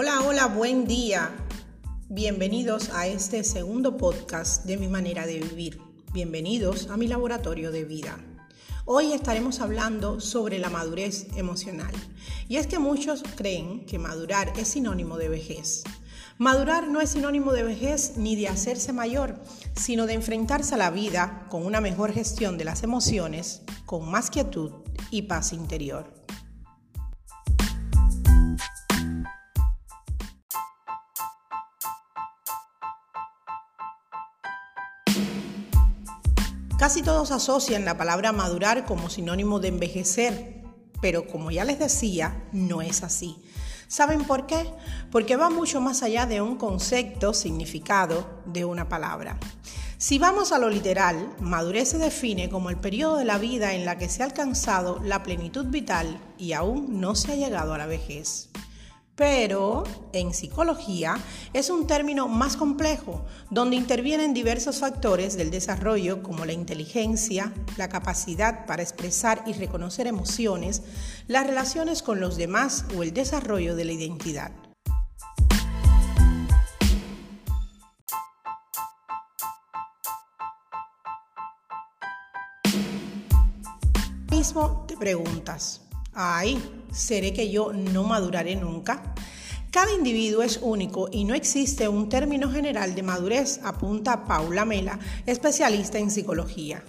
Hola, hola, buen día. Bienvenidos a este segundo podcast de mi manera de vivir. Bienvenidos a mi laboratorio de vida. Hoy estaremos hablando sobre la madurez emocional. Y es que muchos creen que madurar es sinónimo de vejez. Madurar no es sinónimo de vejez ni de hacerse mayor, sino de enfrentarse a la vida con una mejor gestión de las emociones, con más quietud y paz interior. Casi todos asocian la palabra madurar como sinónimo de envejecer, pero como ya les decía, no es así. ¿Saben por qué? Porque va mucho más allá de un concepto, significado de una palabra. Si vamos a lo literal, madurez se define como el periodo de la vida en la que se ha alcanzado la plenitud vital y aún no se ha llegado a la vejez pero en psicología es un término más complejo, donde intervienen diversos factores del desarrollo como la inteligencia, la capacidad para expresar y reconocer emociones, las relaciones con los demás o el desarrollo de la identidad. Mismo te preguntas, ay, ¿seré que yo no maduraré nunca? Cada individuo es único y no existe un término general de madurez, apunta Paula Mela, especialista en psicología.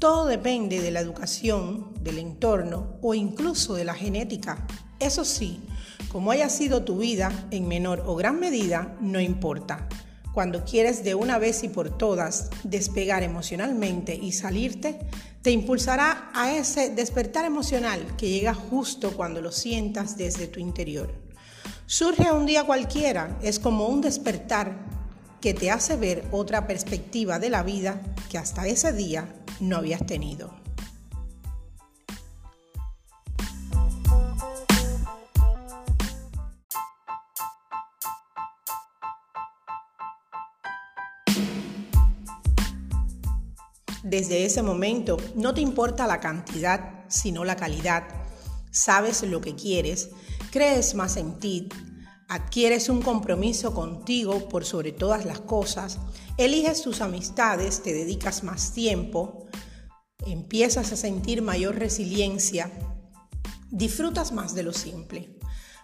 Todo depende de la educación, del entorno o incluso de la genética. Eso sí, como haya sido tu vida, en menor o gran medida, no importa. Cuando quieres de una vez y por todas despegar emocionalmente y salirte, te impulsará a ese despertar emocional que llega justo cuando lo sientas desde tu interior. Surge un día cualquiera, es como un despertar que te hace ver otra perspectiva de la vida que hasta ese día no habías tenido. Desde ese momento no te importa la cantidad, sino la calidad. Sabes lo que quieres, crees más en ti, adquieres un compromiso contigo por sobre todas las cosas, eliges tus amistades, te dedicas más tiempo, empiezas a sentir mayor resiliencia, disfrutas más de lo simple.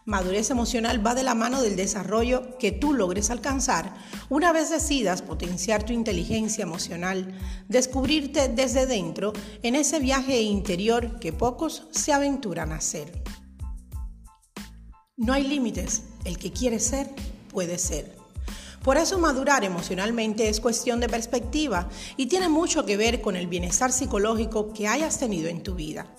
Madurez emocional va de la mano del desarrollo que tú logres alcanzar una vez decidas potenciar tu inteligencia emocional, descubrirte desde dentro en ese viaje interior que pocos se aventuran a hacer. No hay límites, el que quiere ser, puede ser. Por eso madurar emocionalmente es cuestión de perspectiva y tiene mucho que ver con el bienestar psicológico que hayas tenido en tu vida.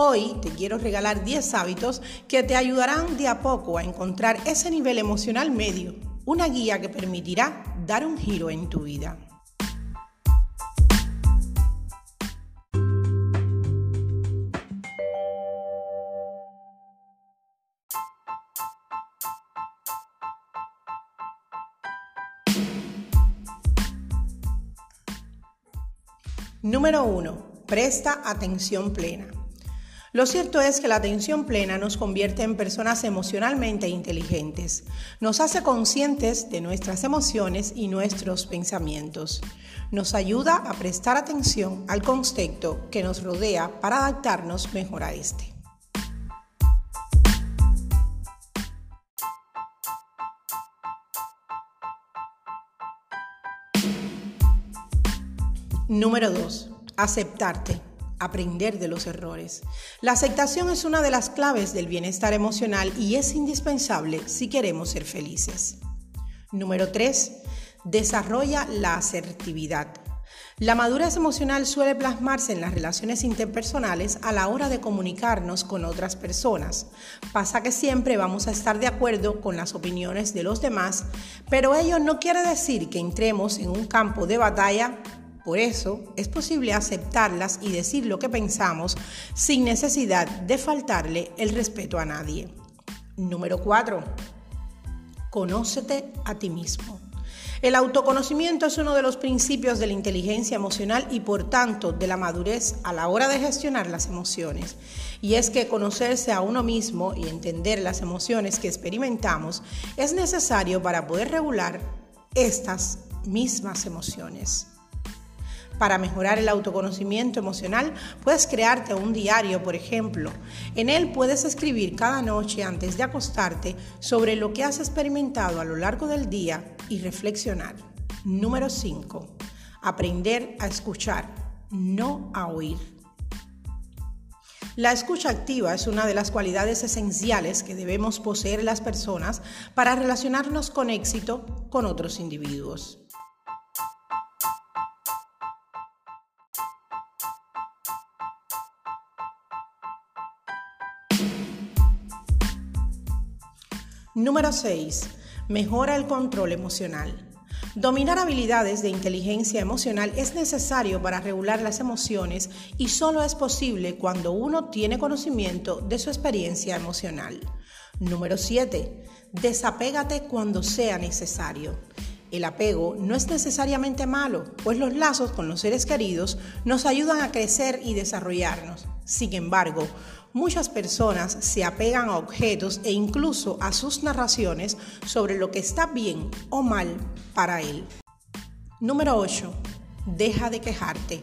Hoy te quiero regalar 10 hábitos que te ayudarán de a poco a encontrar ese nivel emocional medio, una guía que permitirá dar un giro en tu vida. Número 1. Presta atención plena. Lo cierto es que la atención plena nos convierte en personas emocionalmente inteligentes, nos hace conscientes de nuestras emociones y nuestros pensamientos, nos ayuda a prestar atención al contexto que nos rodea para adaptarnos mejor a este. Número 2. Aceptarte aprender de los errores. La aceptación es una de las claves del bienestar emocional y es indispensable si queremos ser felices. Número 3. Desarrolla la asertividad. La madurez emocional suele plasmarse en las relaciones interpersonales a la hora de comunicarnos con otras personas. Pasa que siempre vamos a estar de acuerdo con las opiniones de los demás, pero ello no quiere decir que entremos en un campo de batalla por eso es posible aceptarlas y decir lo que pensamos sin necesidad de faltarle el respeto a nadie. Número 4. Conócete a ti mismo. El autoconocimiento es uno de los principios de la inteligencia emocional y por tanto de la madurez a la hora de gestionar las emociones. Y es que conocerse a uno mismo y entender las emociones que experimentamos es necesario para poder regular estas mismas emociones. Para mejorar el autoconocimiento emocional, puedes crearte un diario, por ejemplo. En él puedes escribir cada noche antes de acostarte sobre lo que has experimentado a lo largo del día y reflexionar. Número 5. Aprender a escuchar, no a oír. La escucha activa es una de las cualidades esenciales que debemos poseer las personas para relacionarnos con éxito con otros individuos. Número 6. Mejora el control emocional. Dominar habilidades de inteligencia emocional es necesario para regular las emociones y solo es posible cuando uno tiene conocimiento de su experiencia emocional. Número 7. Desapégate cuando sea necesario. El apego no es necesariamente malo, pues los lazos con los seres queridos nos ayudan a crecer y desarrollarnos. Sin embargo, muchas personas se apegan a objetos e incluso a sus narraciones sobre lo que está bien o mal para él. Número 8. Deja de quejarte.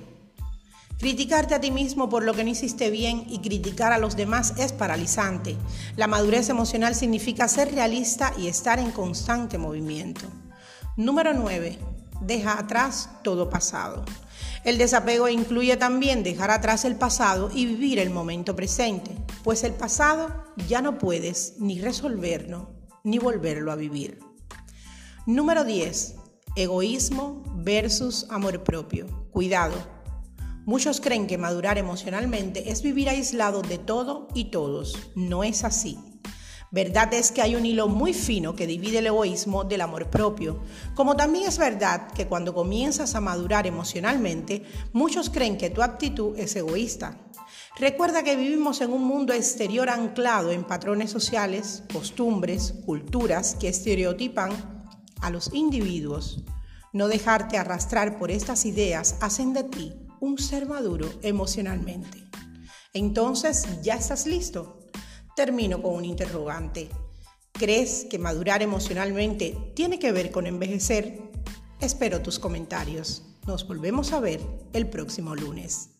Criticarte a ti mismo por lo que no hiciste bien y criticar a los demás es paralizante. La madurez emocional significa ser realista y estar en constante movimiento. Número 9. Deja atrás todo pasado. El desapego incluye también dejar atrás el pasado y vivir el momento presente, pues el pasado ya no puedes ni resolverlo ni volverlo a vivir. Número 10. Egoísmo versus amor propio. Cuidado. Muchos creen que madurar emocionalmente es vivir aislado de todo y todos. No es así. Verdad es que hay un hilo muy fino que divide el egoísmo del amor propio, como también es verdad que cuando comienzas a madurar emocionalmente, muchos creen que tu actitud es egoísta. Recuerda que vivimos en un mundo exterior anclado en patrones sociales, costumbres, culturas que estereotipan a los individuos. No dejarte arrastrar por estas ideas hacen de ti un ser maduro emocionalmente. Entonces, ¿ya estás listo? Termino con un interrogante. ¿Crees que madurar emocionalmente tiene que ver con envejecer? Espero tus comentarios. Nos volvemos a ver el próximo lunes.